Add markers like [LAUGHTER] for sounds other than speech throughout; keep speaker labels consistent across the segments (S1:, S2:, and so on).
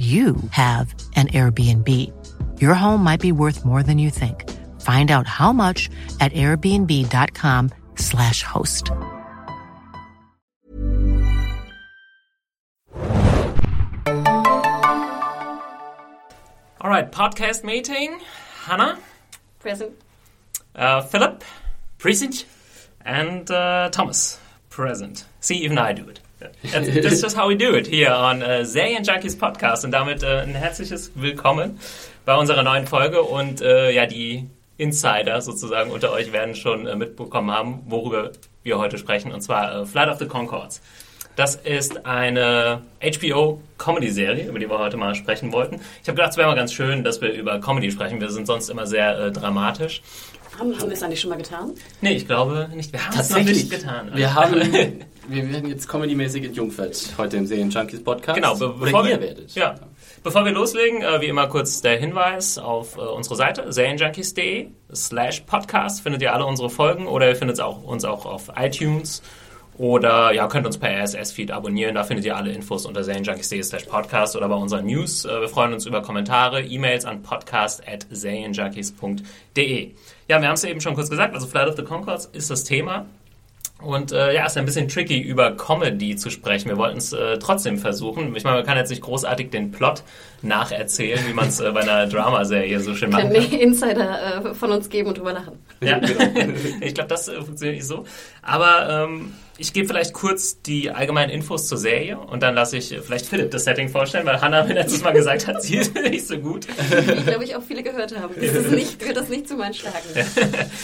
S1: you have an Airbnb. Your home might be worth more than you think. Find out how much at airbnb.com/slash host.
S2: All right, podcast meeting. Hannah,
S3: Present.
S2: uh, Philip,
S4: Present?
S2: and uh, Thomas, present. See, even I do it. That's, that's just how we do it hier on uh, Serien Junkies Podcast. Und damit äh, ein herzliches Willkommen bei unserer neuen Folge. Und äh, ja, die Insider sozusagen unter euch werden schon äh, mitbekommen haben, worüber wir heute sprechen. Und zwar Flight of the Concords. Das ist eine HBO-Comedy-Serie, über die wir heute mal sprechen wollten. Ich habe gedacht, es wäre mal ganz schön, dass wir über Comedy sprechen. Wir sind sonst immer sehr äh, dramatisch.
S3: Haben, haben wir es eigentlich schon mal getan?
S2: Nee, ich glaube nicht. Wir haben es noch nicht getan.
S4: Wir haben, [LAUGHS] wir werden jetzt comedymäßig in Jungfeld heute im Serien Junkies Podcast.
S2: Genau, be bevor
S4: ihr
S2: wir,
S4: werdet.
S2: Ja. Bevor wir loslegen, äh, wie immer kurz der Hinweis auf äh, unsere Seite serienjunkies.de slash podcast findet ihr alle unsere Folgen oder ihr findet auch, uns auch auf iTunes oder ja, könnt uns per RSS-Feed abonnieren. Da findet ihr alle Infos unter serienjunkies.de slash podcast oder bei unseren News. Äh, wir freuen uns über Kommentare, E-Mails an podcast at serienjunkies.de. Ja, wir haben es eben schon kurz gesagt, also Flight of the Concords ist das Thema. Und äh, ja, ist ein bisschen tricky, über Comedy zu sprechen. Wir wollten es äh, trotzdem versuchen. Ich meine, man kann jetzt nicht großartig den Plot nacherzählen, wie man es äh, bei einer Dramaserie so schön machen
S3: Können Insider äh, von uns geben und drüber lachen.
S2: Ja. [LAUGHS] ich glaube, das äh, funktioniert nicht so. Aber ähm, ich gebe vielleicht kurz die allgemeinen Infos zur Serie und dann lasse ich äh, vielleicht Philipp das Setting vorstellen, weil Hannah mir letztes Mal gesagt hat, sie [LAUGHS] ist nicht so gut.
S3: Die, glaube ich, auch viele gehört haben. Das ist nicht, wird das nicht zu meinen Schlagen.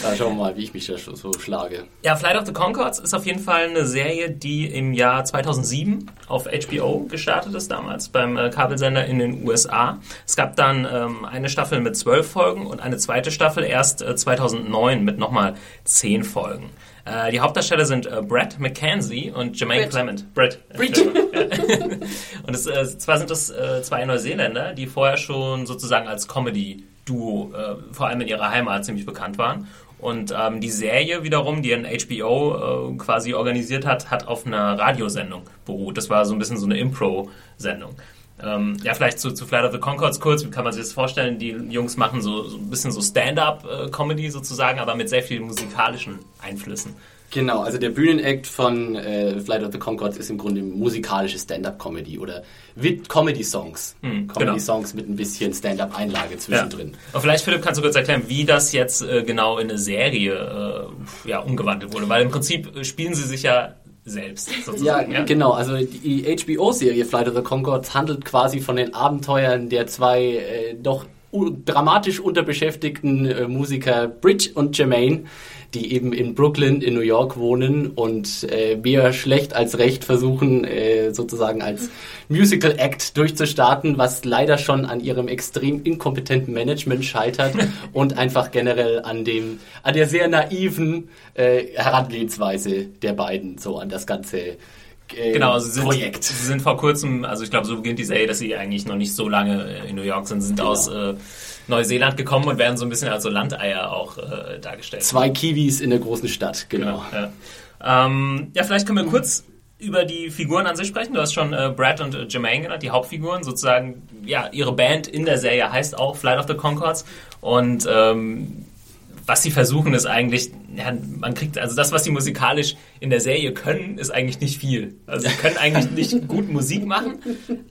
S4: Da [LAUGHS] schauen wir mal, wie ich mich da so so schlage.
S2: Ja, Flight of the Concords ist auf jeden Fall eine Serie, die im Jahr 2007 auf HBO gestartet ist, damals beim äh, Kabelsender in den USA. Es gab dann ähm, eine Staffel mit zwölf Folgen und eine zweite Staffel erst äh, 2009 mit nochmal zehn Folgen. Äh, die Hauptdarsteller sind äh, Brett McKenzie und Jermaine
S3: Britt.
S2: Clement. Brett.
S3: Britt. [LAUGHS]
S2: und es, äh, zwar sind das äh, zwei Neuseeländer, die vorher schon sozusagen als Comedy-Duo, äh, vor allem in ihrer Heimat, ziemlich bekannt waren. Und ähm, die Serie wiederum, die ein HBO äh, quasi organisiert hat, hat auf einer Radiosendung beruht. Das war so ein bisschen so eine Impro-Sendung. Ähm, ja, vielleicht zu, zu Flight of the Concords kurz, wie kann man sich das vorstellen? Die Jungs machen so, so ein bisschen so Stand-up-Comedy sozusagen, aber mit sehr vielen musikalischen Einflüssen.
S4: Genau, also der Bühnenakt von äh, Flight of the Concords ist im Grunde musikalische Stand-up-Comedy oder Comedy-Songs.
S2: Hm,
S4: Comedy-Songs mit ein bisschen Stand-up-Einlage zwischendrin.
S2: Und vielleicht, Philipp, kannst du kurz erklären, wie das jetzt äh, genau in eine Serie äh, ja, umgewandelt wurde? Weil im Prinzip äh, spielen sie sich ja selbst
S4: Ja,
S2: sozusagen.
S4: genau. Also die HBO-Serie Flight of the Concords handelt quasi von den Abenteuern der zwei äh, doch dramatisch unterbeschäftigten äh, Musiker Bridge und Jermaine, die eben in Brooklyn in New York wohnen und äh, mehr schlecht als recht versuchen, äh, sozusagen als Musical Act durchzustarten, was leider schon an ihrem extrem inkompetenten Management scheitert [LAUGHS] und einfach generell an dem, an der sehr naiven äh, Herangehensweise der beiden so an das ganze äh,
S2: Genau, also sie sind,
S4: Projekt.
S2: sie sind vor kurzem, also ich glaube, so beginnt die Serie, dass sie eigentlich noch nicht so lange in New York sind, sind
S4: Genau.
S2: aus äh, Neuseeland gekommen und werden so ein bisschen als so Landeier auch äh, dargestellt.
S4: Zwei Kiwis in der großen Stadt, genau.
S2: Ja. Ähm, ja, vielleicht können wir kurz über die Figuren an sich sprechen. Du hast schon äh, Brad und äh, Jermaine genannt, die Hauptfiguren. Sozusagen, ja, ihre Band in der Serie heißt auch Flight of the Concords. Und ähm, was sie versuchen, ist eigentlich, ja, man kriegt, also das, was sie musikalisch in der Serie können, ist eigentlich nicht viel. Also sie können eigentlich nicht [LAUGHS] gut Musik machen,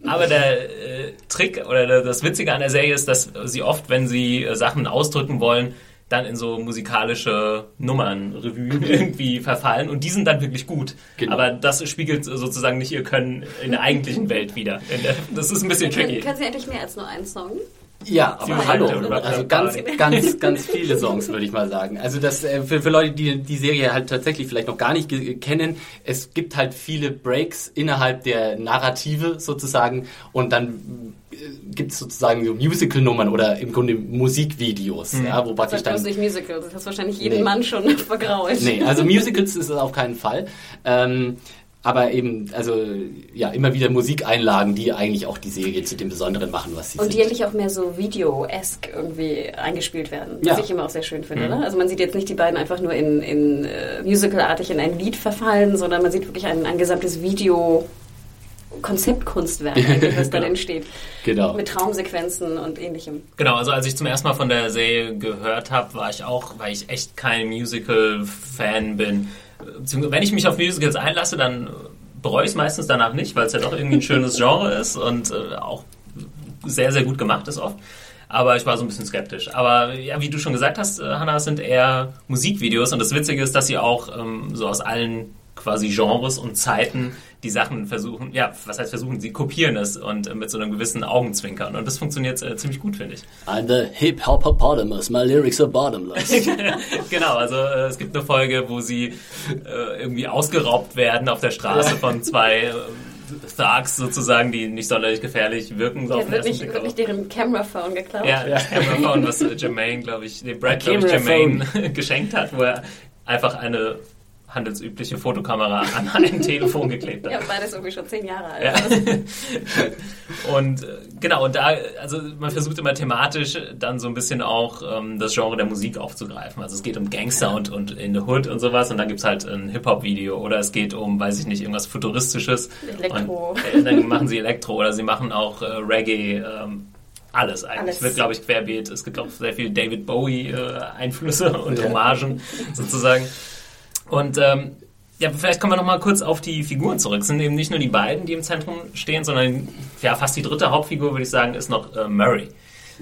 S2: aber der äh, Trick oder der, das Witzige an der Serie ist, dass sie oft, wenn sie äh, Sachen ausdrücken wollen, dann in so musikalische Nummern, Revue [LAUGHS] irgendwie verfallen und die sind dann wirklich gut.
S4: Genau.
S2: Aber das spiegelt sozusagen nicht ihr Können in der eigentlichen Welt wieder. Der, das ist ein bisschen
S3: Können,
S2: tricky.
S3: können Sie eigentlich mehr als nur einen Song?
S4: Ja, aber hallo. Also ganz, ganz, [LAUGHS] ganz viele Songs, würde ich mal sagen. Also das äh, für, für Leute, die die Serie halt tatsächlich vielleicht noch gar nicht kennen, es gibt halt viele Breaks innerhalb der Narrative sozusagen und dann äh, gibt es sozusagen so Musical-Nummern oder im Grunde Musikvideos,
S3: mhm.
S4: ja, wo praktisch
S3: dann... nicht Musicals, das hast wahrscheinlich jeden nee. Mann schon [LAUGHS] vergrault.
S4: Nee, also Musicals ist es auf keinen Fall. Ähm, aber eben, also ja, immer wieder Musikeinlagen, die eigentlich auch die Serie zu dem Besonderen machen, was sie
S3: Und die eigentlich auch mehr so Video-esque irgendwie eingespielt werden, was ja. ich immer auch sehr schön finde. Mhm. Ne? Also man sieht jetzt nicht die beiden einfach nur in, in uh, musicalartig in ein Lied verfallen, sondern man sieht wirklich ein, ein gesamtes Video Konzeptkunstwerk, [LAUGHS] was dann genau. entsteht. Genau. Mit Traumsequenzen und ähnlichem.
S2: Genau, also als ich zum ersten Mal von der Serie gehört habe, war ich auch, weil ich echt kein Musical-Fan bin, wenn ich mich auf Musicals einlasse, dann bereue ich es meistens danach nicht, weil es ja doch irgendwie ein schönes [LAUGHS] Genre ist und äh, auch sehr, sehr gut gemacht ist oft. Aber ich war so ein bisschen skeptisch. Aber ja, wie du schon gesagt hast, äh, Hannah, es sind eher Musikvideos und das Witzige ist, dass sie auch ähm, so aus allen quasi Genres und Zeiten die Sachen versuchen, ja, was heißt versuchen, sie kopieren es und äh, mit so einem gewissen Augenzwinkern. Und das funktioniert äh, ziemlich gut, finde ich.
S4: I'm the hip hoppopotamus, my lyrics are bottomless. [LAUGHS]
S2: genau, also äh, es gibt eine Folge, wo sie äh, irgendwie ausgeraubt werden auf der Straße [LAUGHS] von zwei äh, Thugs sozusagen, die nicht sonderlich gefährlich wirken.
S3: So ja, wird, nicht, wird nicht deren Camera-Phone geklaut?
S2: Ja, ja. [LAUGHS] Camera-Phone, was Jermaine, glaube ich, dem Brad, glaube ich, Jermaine geschenkt hat, wo er einfach eine handelsübliche Fotokamera an ein Telefon geklebt hat.
S3: Ja, beides irgendwie schon zehn Jahre alt.
S2: Ja. [LAUGHS] und äh, genau, und da, also man versucht immer thematisch dann so ein bisschen auch ähm, das Genre der Musik aufzugreifen. Also es geht um Gangster und, und in the Hood und sowas und dann gibt es halt ein Hip-Hop-Video oder es geht um, weiß ich nicht, irgendwas Futuristisches.
S3: Elektro.
S2: Und, äh, dann machen sie Elektro oder sie machen auch äh, Reggae. Ähm, alles eigentlich. Alles. Wird, glaube ich, querbeet. Es gibt auch sehr viel David Bowie-Einflüsse äh, und Hommagen sozusagen. Und ähm, ja, vielleicht kommen wir noch mal kurz auf die Figuren zurück. Es sind eben nicht nur die beiden, die im Zentrum stehen, sondern ja, fast die dritte Hauptfigur, würde ich sagen, ist noch äh, Murray.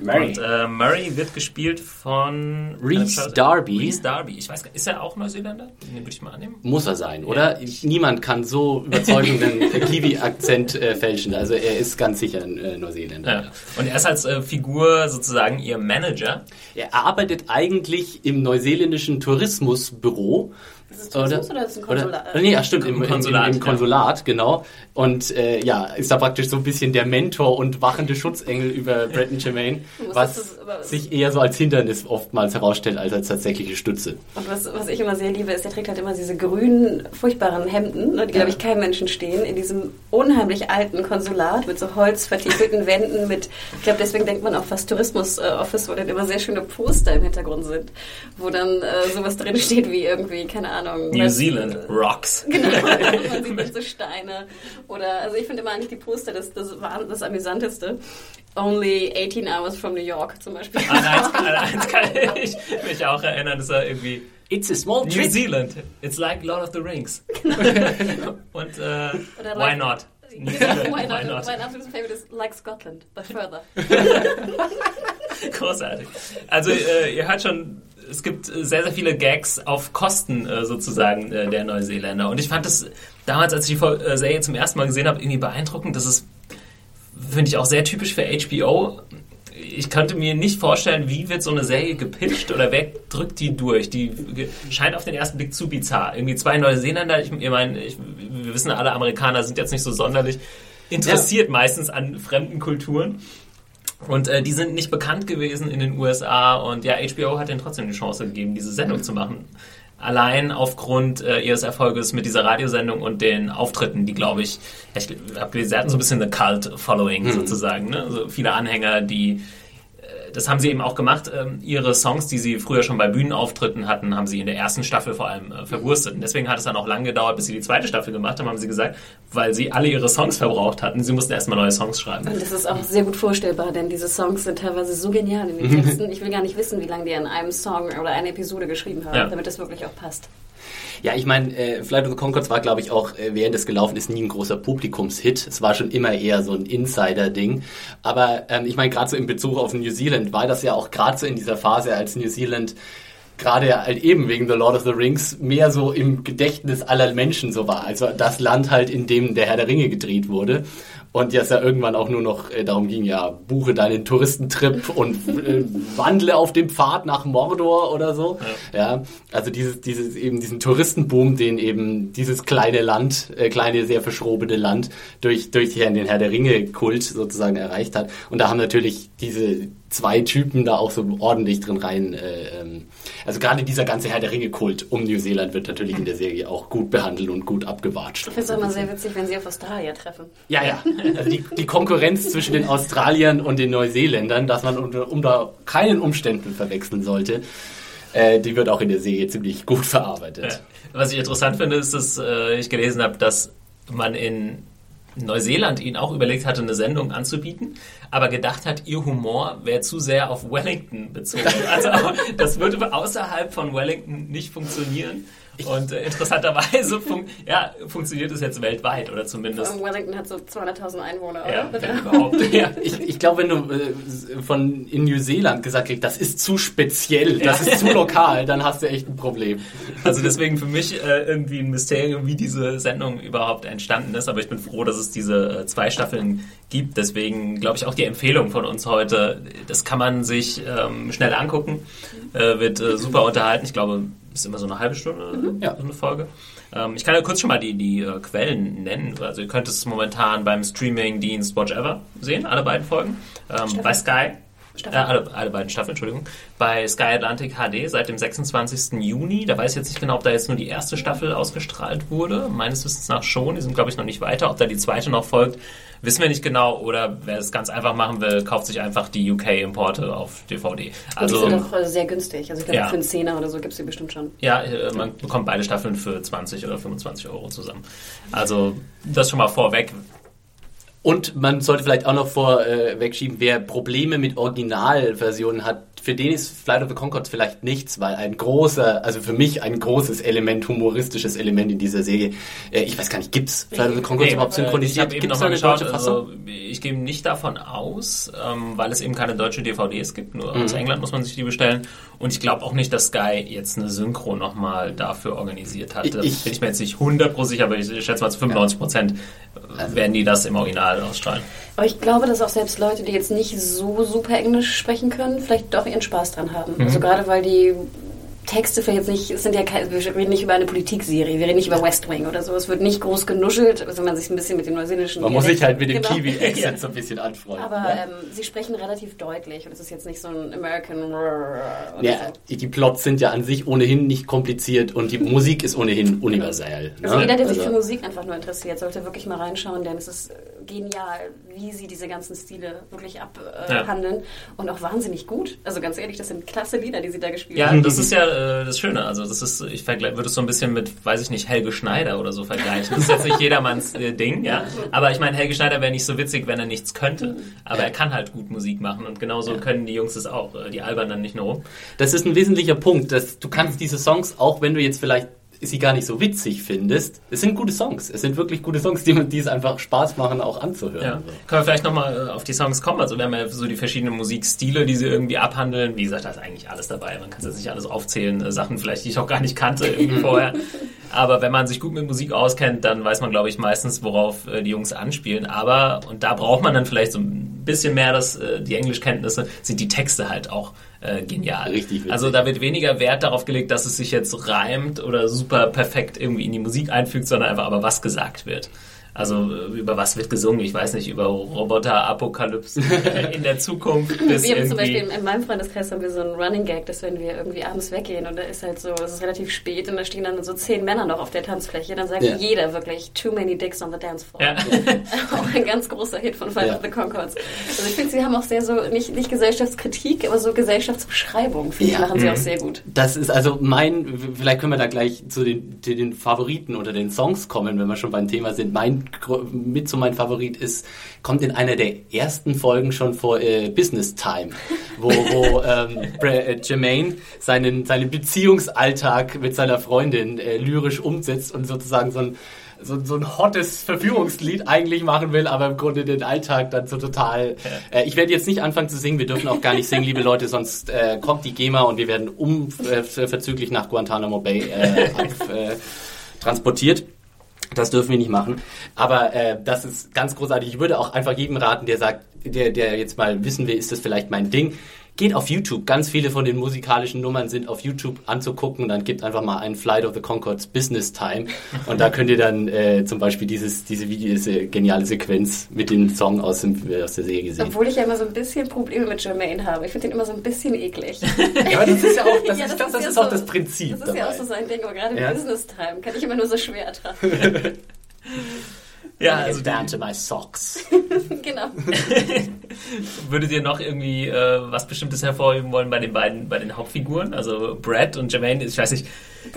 S2: Murray. Und äh, Murray wird gespielt von
S4: Reese äh, Darby.
S2: Reese Darby. Ich weiß gar ist er auch Neuseeländer? Den würde ich mal annehmen.
S4: Muss er sein, oder? Ja. Niemand kann so überzeugenden [LAUGHS] Kiwi-Akzent äh, fälschen. Also er ist ganz sicher ein äh, Neuseeländer. Ja.
S2: Und er ist als äh, Figur sozusagen ihr Manager.
S4: Er arbeitet eigentlich im neuseeländischen Tourismusbüro
S3: ist es Tourismus oder, oder ist es ein Konsulat? Oder,
S4: nee, stimmt, im, Konsulat, im, im Konsulat ja. genau. Und äh, ja, ist da praktisch so ein bisschen der Mentor und wachende Schutzengel über [LAUGHS] Bretton Germain, was das, sich eher so als Hindernis oftmals herausstellt als als tatsächliche Stütze.
S3: Und was, was ich immer sehr liebe, ist, der trägt halt immer diese grünen, furchtbaren Hemden, ne, die, glaube ich, keinem Menschen stehen, in diesem unheimlich alten Konsulat mit so holzvertiefelten Wänden, mit, ich glaube, deswegen denkt man auch fast Tourismus-Office, wo dann immer sehr schöne Poster im Hintergrund sind, wo dann äh, sowas drin steht wie irgendwie, keine Ahnung.
S2: New Zealand Rocks.
S3: Genau, [LAUGHS] man sieht dann so Steine. Oder, also ich finde immer eigentlich die Poster das, das, das Amüsanteste. Only 18 Hours from New York zum Beispiel.
S2: An eins, an eins kann ich mich auch erinnern, das war irgendwie
S4: It's a small
S2: New. Zealand. It's like Lord of the Rings. Und uh, why not?
S3: New Zealand, why not? Why not? Mein absolutes Favorite ist like Scotland, but further. [LAUGHS]
S2: Großartig. Also äh, ihr hört schon, es gibt sehr, sehr viele Gags auf Kosten äh, sozusagen äh, der Neuseeländer. Und ich fand das damals, als ich die äh, Serie zum ersten Mal gesehen habe, irgendwie beeindruckend. Das ist, finde ich, auch sehr typisch für HBO. Ich könnte mir nicht vorstellen, wie wird so eine Serie gepitcht oder wer drückt die durch. Die scheint auf den ersten Blick zu bizarr. Irgendwie zwei Neuseeländer, ich, ich meine, wir wissen alle, Amerikaner sind jetzt nicht so sonderlich interessiert ja. meistens an fremden Kulturen. Und äh, die sind nicht bekannt gewesen in den USA und ja, HBO hat ihnen trotzdem die Chance gegeben, diese Sendung zu machen. Allein aufgrund äh, ihres Erfolges mit dieser Radiosendung und den Auftritten, die glaube ich, ich habe gelesen, sie hatten so ein bisschen eine Cult-Following mhm. sozusagen, ne? also viele Anhänger, die das haben sie eben auch gemacht. Ähm, ihre Songs, die sie früher schon bei Bühnenauftritten hatten, haben sie in der ersten Staffel vor allem äh, verwurstet. Und deswegen hat es dann auch lange gedauert, bis sie die zweite Staffel gemacht haben, haben sie gesagt, weil sie alle ihre Songs verbraucht hatten. Sie mussten erstmal neue Songs schreiben.
S3: Und das ist auch sehr gut vorstellbar, denn diese Songs sind teilweise so genial in den. Texten. Ich will gar nicht wissen, wie lange die an einem Song oder einer Episode geschrieben haben, ja. damit das wirklich auch passt.
S4: Ja, ich meine, äh, Flight of the Concords war, glaube ich, auch äh, während es gelaufen ist nie ein großer Publikumshit. Es war schon immer eher so ein Insider-Ding. Aber ähm, ich meine, gerade so in Bezug auf New Zealand war das ja auch gerade so in dieser Phase, als New Zealand gerade halt eben wegen The Lord of the Rings mehr so im Gedächtnis aller Menschen so war. Also das Land halt, in dem der Herr der Ringe gedreht wurde. Und jetzt ja irgendwann auch nur noch äh, darum ging, ja, buche deinen Touristentrip und äh, wandle auf dem Pfad nach Mordor oder so. Ja, ja also dieses, dieses eben diesen Touristenboom, den eben dieses kleine Land, äh, kleine, sehr verschrobene Land durch, durch den Herr der Ringe-Kult sozusagen erreicht hat. Und da haben natürlich diese zwei Typen da auch so ordentlich drin rein. Äh, ähm, also gerade dieser ganze Herr der Ringe-Kult um New Zealand wird natürlich in der Serie auch gut behandelt und gut abgewatscht.
S3: Ich finde es immer sehr witzig, wenn sie auf Australier treffen.
S4: Ja, ja. Also die, die Konkurrenz zwischen den Australiern und den Neuseeländern, dass man unter, unter keinen Umständen verwechseln sollte, äh, die wird auch in der Serie ziemlich gut verarbeitet. Ja.
S2: Was ich interessant finde, ist, dass äh, ich gelesen habe, dass man in Neuseeland ihnen auch überlegt hatte, eine Sendung anzubieten, aber gedacht hat, ihr Humor wäre zu sehr auf Wellington bezogen. Also das würde außerhalb von Wellington nicht funktionieren. Und äh, interessanterweise fun ja, funktioniert es jetzt weltweit oder zumindest.
S3: Wellington hat so 200.000 Einwohner,
S4: ja, oder? überhaupt. [LAUGHS] ja. Ich, ich glaube, wenn du äh, von in New Zealand gesagt kriegst, das ist zu speziell, das ja. ist zu [LAUGHS] lokal, dann hast du echt ein Problem.
S2: Also deswegen für mich äh, irgendwie ein Mysterium, wie diese Sendung überhaupt entstanden ist. Aber ich bin froh, dass es diese äh, zwei Staffeln gibt. Deswegen glaube ich auch die Empfehlung von uns heute, das kann man sich ähm, schnell angucken, äh, wird äh, super unterhalten. Ich glaube, ist immer so eine halbe Stunde, mhm. ja. so eine Folge. Ähm, ich kann ja kurz schon mal die, die äh, Quellen nennen. Also ihr könnt es momentan beim Streaming-Dienst Watch Ever sehen, alle beiden Folgen. Ähm, bei Sky. Äh, alle, alle beiden Staffeln, Entschuldigung. Bei Sky Atlantic HD seit dem 26. Juni. Da weiß ich jetzt nicht genau, ob da jetzt nur die erste Staffel ausgestrahlt wurde. Meines Wissens nach schon. Die sind, glaube ich, noch nicht weiter. Ob da die zweite noch folgt, wissen wir nicht genau. Oder wer es ganz einfach machen will, kauft sich einfach die UK-Importe auf DVD.
S3: Also, Und die sind auch sehr günstig. Also ich glaube, ja. für einen Zehner oder so gibt es die bestimmt schon.
S2: Ja, äh, man bekommt beide Staffeln für 20 oder 25 Euro zusammen. Also das schon mal vorweg.
S4: Und man sollte vielleicht auch noch vorweg schieben, wer Probleme mit Originalversionen hat, für den ist Flight of the Concords vielleicht nichts, weil ein großer, also für mich ein großes Element, humoristisches Element in dieser Serie. Äh, ich weiß gar nicht, gibt's Flight of the Concords nee, überhaupt äh, synchronisiert?
S2: Ich habe eben nochmal geschaut, also ich gehe nicht davon aus, ähm, weil es eben keine deutsche DVDs gibt, nur mhm. aus England muss man sich die bestellen. Und ich glaube auch nicht, dass Sky jetzt eine Synchro nochmal dafür organisiert hat. Da bin ich mir jetzt nicht 100% sicher, aber ich schätze mal zu 95 Prozent also, werden die das im Original ausstrahlen.
S3: Aber ich glaube, dass auch selbst Leute, die jetzt nicht so super Englisch sprechen können, vielleicht doch ihren Spaß dran haben. Mhm. Also gerade weil die Texte für jetzt nicht, es sind ja keine, wir reden nicht über eine Politikserie, wir reden nicht über West Wing oder so. Es wird nicht groß genuschelt, also man sich ein bisschen mit den neuseeländischen.
S4: Man muss sich halt mit dem genau. Kiwi-Accent [LAUGHS] so ein bisschen anfreunden.
S3: Aber ne? ähm, sie sprechen relativ deutlich und es ist jetzt nicht so ein American.
S4: Ja, so. die Plots sind ja an sich ohnehin nicht kompliziert und die Musik ist ohnehin universell.
S3: Also ne? jeder, der sich also für Musik einfach nur interessiert, sollte wirklich mal reinschauen, denn es ist genial, wie sie diese ganzen Stile wirklich abhandeln äh, ja. und auch wahnsinnig gut. Also ganz ehrlich, das sind klasse Lieder, die sie da gespielt
S2: haben.
S3: Ja,
S2: das ist ja äh, das Schöne. Also das ist, ich würde es so ein bisschen mit, weiß ich nicht, Helge Schneider oder so vergleichen. Das ist jetzt nicht jedermanns äh, Ding, ja. Aber ich meine, Helge Schneider wäre nicht so witzig, wenn er nichts könnte. Aber er kann halt gut Musik machen und genauso ja. können die Jungs es auch. Äh, die albern dann nicht nur rum.
S4: Das ist ein wesentlicher Punkt, dass du kannst diese Songs, auch wenn du jetzt vielleicht sie gar nicht so witzig findest. Es sind gute Songs. Es sind wirklich gute Songs, die, die es einfach Spaß machen, auch anzuhören. Ja.
S2: Können wir vielleicht nochmal äh, auf die Songs kommen? Also wir haben ja so die verschiedenen Musikstile, die sie irgendwie abhandeln. Wie gesagt, da ist eigentlich alles dabei. Man kann es jetzt nicht alles aufzählen. Äh, Sachen vielleicht, die ich auch gar nicht kannte irgendwie [LAUGHS] vorher. Aber wenn man sich gut mit Musik auskennt, dann weiß man, glaube ich, meistens, worauf äh, die Jungs anspielen. Aber, und da braucht man dann vielleicht so ein bisschen mehr das, die Englischkenntnisse, sind die Texte halt auch äh, genial.
S4: Richtig witzig.
S2: Also da wird weniger Wert darauf gelegt, dass es sich jetzt reimt oder super perfekt irgendwie in die Musik einfügt, sondern einfach aber was gesagt wird. Also äh, über was wird gesungen? Ich weiß nicht, über Roboter-Apokalypse in der Zukunft. [LAUGHS]
S3: Bis wir haben zum Beispiel in meinem Freundeskreis haben wir so einen Running Gag, dass wenn wir irgendwie abends weggehen und da ist halt so, es ist relativ spät und da stehen dann so zehn Männer noch auf der Tanzfläche, dann sagt ja. jeder wirklich Too many dicks on the dance floor. Ja. [LAUGHS] auch ein ganz großer Hit von Fight ja. of the Concords. Also ich finde, sie haben auch sehr so, nicht, nicht Gesellschaftskritik, aber so Gesellschaftsbeschreibung, finde ja. ich, machen sie mhm. auch sehr gut.
S4: Das ist also mein, vielleicht können wir da gleich zu den, zu den Favoriten oder den Songs kommen, wenn wir schon beim Thema sind. Mein mit so mein Favorit ist, kommt in einer der ersten Folgen schon vor äh, Business Time, wo, wo [LAUGHS] ähm, äh, Jermaine seinen, seinen Beziehungsalltag mit seiner Freundin äh, lyrisch umsetzt und sozusagen so ein so, so ein hottes Verführungslied eigentlich machen will, aber im Grunde den Alltag dann so total. Ja. Äh, ich werde jetzt nicht anfangen zu singen, wir dürfen auch gar nicht singen, liebe Leute, sonst äh, kommt die GEMA und wir werden unverzüglich nach Guantanamo Bay äh, [LAUGHS] ab, äh, transportiert. Das dürfen wir nicht machen. Aber äh, das ist ganz großartig. Ich würde auch einfach jedem raten, der sagt, der, der jetzt mal wissen will, ist das vielleicht mein Ding. Geht auf YouTube. Ganz viele von den musikalischen Nummern sind auf YouTube anzugucken. Dann gibt einfach mal einen Flight of the Concords Business Time. Und da könnt ihr dann äh, zum Beispiel dieses, diese Video, diese geniale Sequenz mit dem Song aus, dem, aus der Serie sehen.
S3: Obwohl ich ja immer so ein bisschen Probleme mit Jermaine habe. Ich finde den immer so ein bisschen eklig. [LAUGHS]
S4: ja, aber das ist ja auch, das,
S3: Ja,
S4: ich
S3: das ist
S4: das
S3: ja
S4: ist
S3: so-
S4: auch das Prinzip.
S3: Das ist ja
S4: dabei.
S3: auch so sein Ding, aber gerade
S4: Ja.
S3: Business Time kann ich immer nur so schwer ertragen. [LAUGHS]
S2: Ja, also
S4: down to my socks. [LAUGHS]
S3: genau. [LAUGHS]
S2: würdet ihr noch irgendwie äh, was Bestimmtes hervorheben wollen bei den beiden, bei den Hauptfiguren? Also Brad und Jermaine, ich weiß nicht,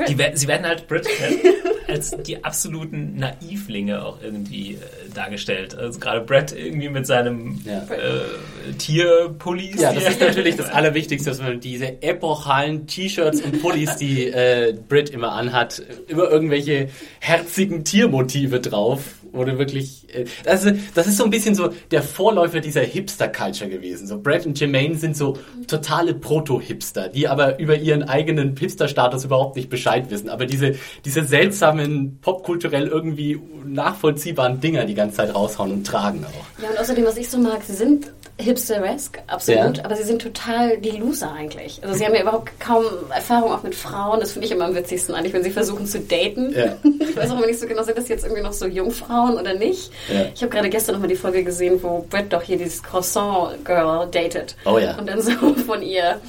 S2: die, sie werden halt Brad äh, [LAUGHS] als die absoluten Naivlinge auch irgendwie äh, dargestellt. Also gerade Brad irgendwie mit seinem
S4: Ja.
S2: äh, Tierpullis.
S4: Ja, das ist natürlich das Allerwichtigste, dass man diese epochalen T-Shirts und Pullis, die äh, Brit immer anhat, immer irgendwelche herzigen Tiermotive drauf. Oder wirklich, äh, das, ist, das ist so ein bisschen so der Vorläufer dieser Hipster-Culture gewesen. So Brad und Jermaine sind so totale Proto-Hipster, die aber über ihren eigenen Hipster-Status überhaupt nicht Bescheid wissen. Aber diese, diese seltsamen, popkulturell irgendwie nachvollziehbaren Dinger die ganze Zeit raushauen und tragen auch.
S3: Ja, und außerdem, was ich so mag, sie sind hipsteresk, absolut,
S4: Ja.
S3: aber sie sind total die Loser eigentlich. Also sie haben ja überhaupt kaum Erfahrung auch mit Frauen. Das finde ich immer am witzigsten eigentlich, wenn sie versuchen zu daten.
S4: Ja. [LAUGHS]
S3: Ich weiß auch immer nicht so genau, sind das jetzt irgendwie noch so Jungfrauen oder nicht?
S4: Ja.
S3: Ich habe gerade gestern nochmal die Folge gesehen, wo Brett doch hier dieses Croissant-Girl datet.
S4: Oh ja.
S3: Und dann so [LAUGHS] von ihr,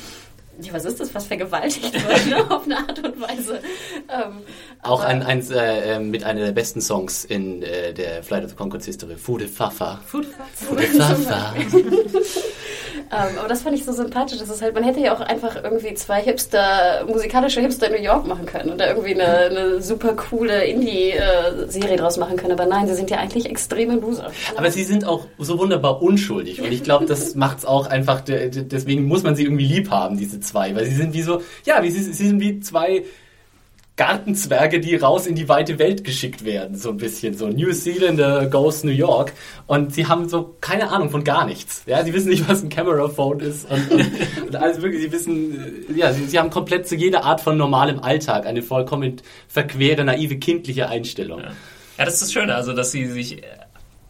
S3: ja, was ist das, was vergewaltigt wird, ne? [LAUGHS] auf eine Art und Weise. Ähm,
S4: Auch ein, ein, äh, äh, mit einer der besten Songs in äh, der Flight of the Conchords History. Fude Fafa. Fude Fafa. [LAUGHS]
S3: Ähm, aber das fand ich so sympathisch. Das ist halt, man hätte ja auch einfach irgendwie zwei Hipster, musikalische Hipster in New York machen können und da irgendwie eine, eine super coole Indie-Serie draus machen können. Aber nein, sie sind ja eigentlich extreme Loser.
S4: Aber sie sind auch so wunderbar unschuldig und ich glaube, das [LAUGHS] macht's auch einfach, de- de- deswegen muss man sie irgendwie lieb haben, diese zwei, weil sie sind wie so, ja, wie, sie, sie sind wie zwei Gartenzwerge, die raus in die weite Welt geschickt werden, so ein bisschen. So New Zealander goes New York und sie haben so keine Ahnung von gar nichts. Ja, sie wissen nicht, was ein Cameraphone ist und, und, und alles wirklich, sie wissen, äh, ja, sie, sie haben komplett zu jeder Art von normalem Alltag eine vollkommen verquere, naive, kindliche Einstellung.
S2: Ja. ja, das ist das Schöne, also dass sie sich äh,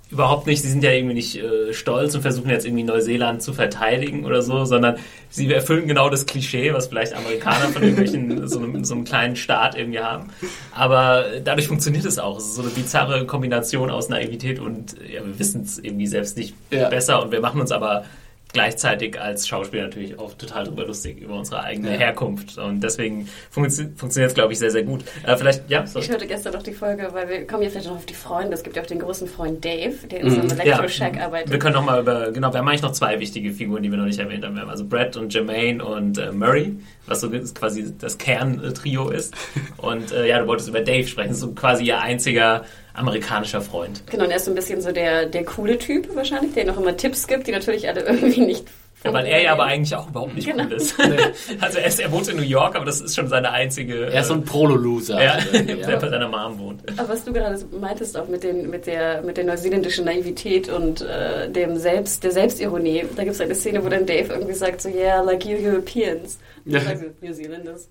S2: überhaupt nicht, sie sind ja irgendwie nicht äh, stolz und versuchen jetzt irgendwie Neuseeland zu verteidigen oder so, sondern sie erfüllen genau das Klischee, was vielleicht Amerikaner von irgendwelchen [LAUGHS] so einem, so einem kleinen Staat irgendwie haben. Aber dadurch funktioniert es auch. Es ist so eine bizarre Kombination aus Naivität und ja, wir wissen es irgendwie selbst nicht
S4: Ja.
S2: besser und wir machen uns aber gleichzeitig als Schauspieler natürlich auch total drüber lustig über unsere eigene
S4: Ja.
S2: Herkunft und deswegen funktio funktioniert es, glaube ich, sehr, sehr gut. Äh, vielleicht, ja, so.
S3: Ich hörte gestern noch die Folge, weil wir kommen ja vielleicht noch auf die Freunde. Es gibt ja auch den großen Freund Dave, der in so einem Electroshack arbeitet.
S2: Wir können noch mal über, genau, wir haben eigentlich noch zwei wichtige Figuren, die wir noch nicht erwähnt haben. Wir haben also Brad und Jermaine und äh, Murray, was so quasi das Kerntrio ist. [LAUGHS] Und äh, ja, du wolltest über Dave sprechen, das ist so quasi ihr einziger amerikanischer Freund.
S3: Genau, und er ist so ein bisschen so der, der coole Typ wahrscheinlich, der noch immer Tipps gibt, die natürlich alle [LAUGHS] irgendwie nicht
S2: Ja, weil er ja aber eigentlich auch überhaupt nicht
S3: Genau.
S2: cool ist. [LAUGHS] also er, ist, er wohnt in New York, aber das ist schon seine einzige...
S4: Er ist so ein Prolo-Loser.
S2: ja,
S4: Also, [LAUGHS]
S2: der bei seiner Mom wohnt.
S3: Aber was du gerade meintest auch mit, den, mit, der, mit der neuseeländischen Naivität und äh, dem Selbst, der Selbstironie, da gibt es eine Szene, wo dann Dave irgendwie sagt so, yeah, like you Europeans. Und
S4: Ja.
S3: sage so, New Zealanders.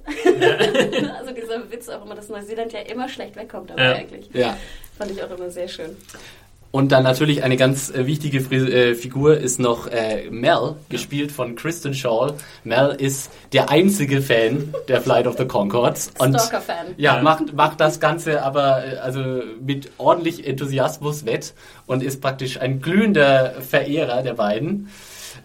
S3: also dieser Witz auch immer, dass Neuseeland ja immer schlecht wegkommt, aber
S2: Ja.
S3: eigentlich.
S4: ja.
S3: Fand ich auch immer sehr schön.
S4: Und dann natürlich eine ganz äh, wichtige äh, Figur ist noch äh, Mel, gespielt von Kristen Shaw. Mel ist der einzige Fan der Flight of the Concords.
S3: Stalker-Fan.
S4: ja, macht, macht das Ganze aber also mit ordentlich Enthusiasmus wett und ist praktisch ein glühender Verehrer der beiden.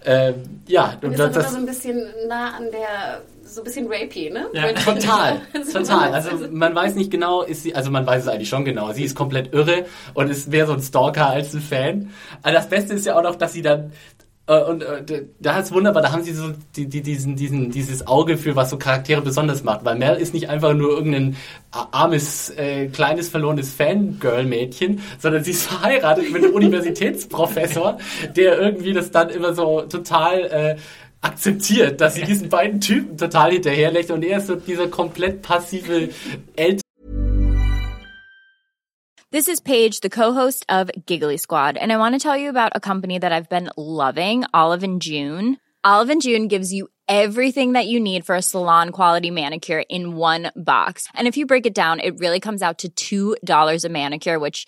S4: Ähm, ja,
S3: Und ist
S4: das, das
S3: so ein bisschen nah an der, so ein bisschen rapey, ne?
S2: Ja.
S4: Total,
S3: Also [LAUGHS]
S4: total. Also man weiß nicht genau, ist sie, also man weiß es eigentlich schon genau. Sie ist komplett irre und ist mehr so ein Stalker als ein Fan. Aber das Beste ist ja auch noch, dass sie dann äh, und äh, da ist wunderbar, da haben sie so die, die, diesen, diesen, dieses Auge für, was so Charaktere besonders macht. Weil Mel ist nicht einfach nur irgendein armes, äh, kleines, verlorenes Fangirl-Mädchen, sondern sie ist verheiratet mit einem [LAUGHS] Universitätsprofessor, der irgendwie das dann immer so total äh, akzeptiert, dass sie diesen beiden Typen total hinterherlächelt und er ist so dieser komplett passive Eltern.
S5: This is Paige, the co-host of Giggly Squad, and I want to tell you about a company that I've been loving, Olive and June. Olive and June gives you everything that you need for a salon quality manicure in one box. And if you break it down, it really comes out to $2 a manicure, which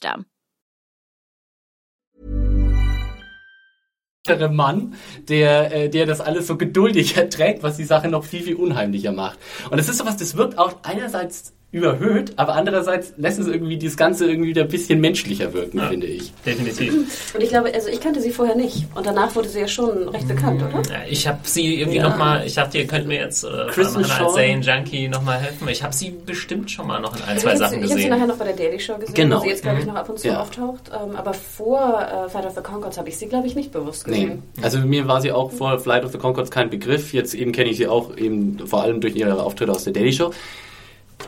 S4: Mann, der, äh, der das alles so geduldig [LAUGHS] erträgt, was die Sache noch viel, viel unheimlicher macht. Und es ist sowas, das wirkt auch einerseits überhöht, aber andererseits lässt es irgendwie das Ganze irgendwie wieder ein bisschen menschlicher wirken,
S2: Ja.
S4: finde ich.
S2: Definitiv.
S3: Und ich glaube, also ich kannte sie vorher nicht. Und danach wurde sie ja schon recht bekannt, oder?
S2: Ja, Ich habe sie irgendwie
S4: Ja.
S2: nochmal, ich dachte, ihr könnt mir jetzt äh, als. Zane Junkie nochmal helfen. Ich habe sie bestimmt schon mal noch in ein,
S3: Ich
S2: zwei
S3: habe
S2: Sachen
S3: sie, ich hab sie
S2: gesehen.
S3: nachher noch bei der Daily Show gesehen,
S4: Genau.
S3: wo sie jetzt, glaube ich, noch ab und zu
S4: Ja.
S3: auftaucht. Ähm, aber vor äh, Fight of the Concords habe ich sie, glaube ich, nicht bewusst
S4: Nee.
S3: gesehen.
S4: Also mir war sie auch vor Flight of the Concords kein Begriff. Jetzt eben kenne ich sie auch eben vor allem durch ihre Auftritte aus der Daily Show.